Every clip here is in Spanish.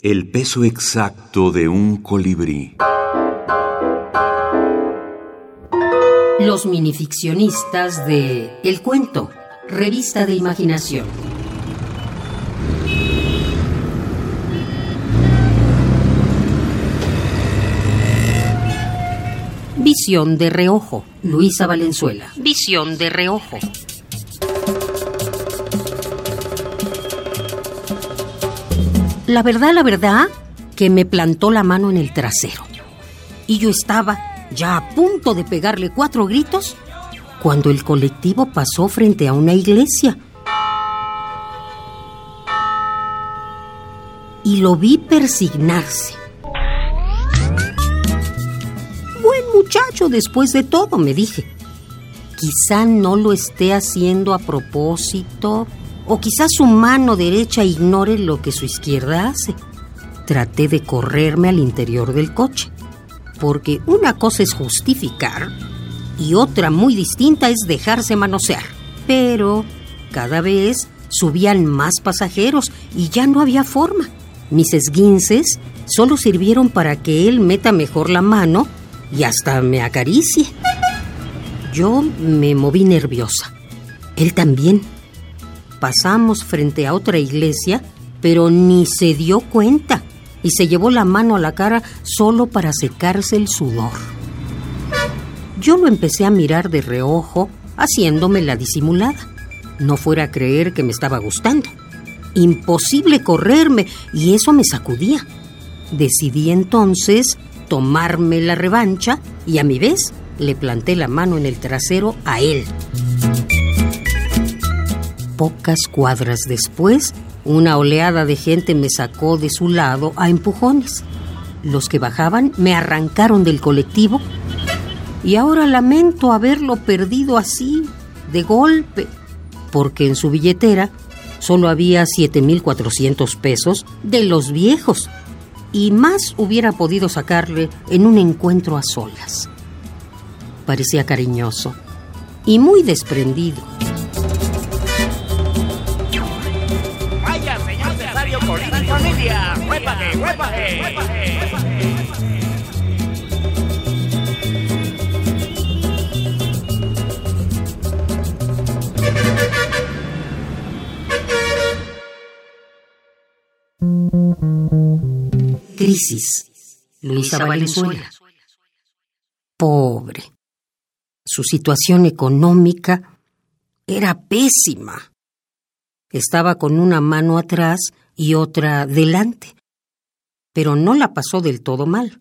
El peso exacto de un colibrí. Los minificcionistas de El Cuento, revista de imaginación. Visión de reojo, Luisa Valenzuela. Visión de reojo. La verdad, la verdad, que me plantó la mano en el trasero. Y yo estaba ya a punto de pegarle cuatro gritos cuando el colectivo pasó frente a una iglesia. Y lo vi persignarse. Buen muchacho después de todo, me dije. Quizá no lo esté haciendo a propósito o quizás su mano derecha ignore lo que su izquierda hace. Traté de correrme al interior del coche, porque una cosa es justificar y otra muy distinta es dejarse manosear. Pero cada vez subían más pasajeros y ya no había forma. Mis esguinces solo sirvieron para que él meta mejor la mano y hasta me acaricie. Yo me moví nerviosa. Él también pasamos frente a otra iglesia, pero ni se dio cuenta y se llevó la mano a la cara solo para secarse el sudor. Yo lo empecé a mirar de reojo, haciéndome la disimulada. No fuera a creer que me estaba gustando. Imposible correrme y eso me sacudía. Decidí entonces tomarme la revancha y a mi vez le planté la mano en el trasero a él. Pocas cuadras después, una oleada de gente me sacó de su lado a empujones. Los que bajaban me arrancaron del colectivo y ahora lamento haberlo perdido así, de golpe, porque en su billetera solo había 7.400 pesos de los viejos y más hubiera podido sacarle en un encuentro a solas. Parecía cariñoso y muy desprendido. Familia. Crisis. Luisa Valenzuela. Pobre. Su situación económica era pésima. Estaba con una mano atrás y otra delante. Pero no la pasó del todo mal.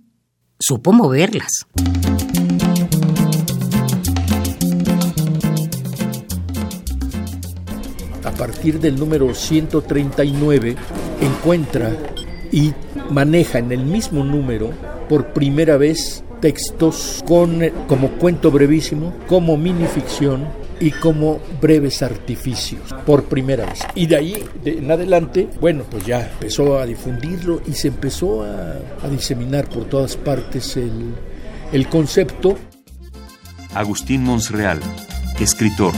Supo moverlas. A partir del número 139 encuentra y maneja en el mismo número por primera vez textos como cuento brevísimo, como minificción y como breves artificios por primera vez. Y de ahí en adelante, bueno, pues ya empezó a difundirlo y se empezó a, a diseminar por todas partes el, el concepto. Agustín Monsreal, escritor.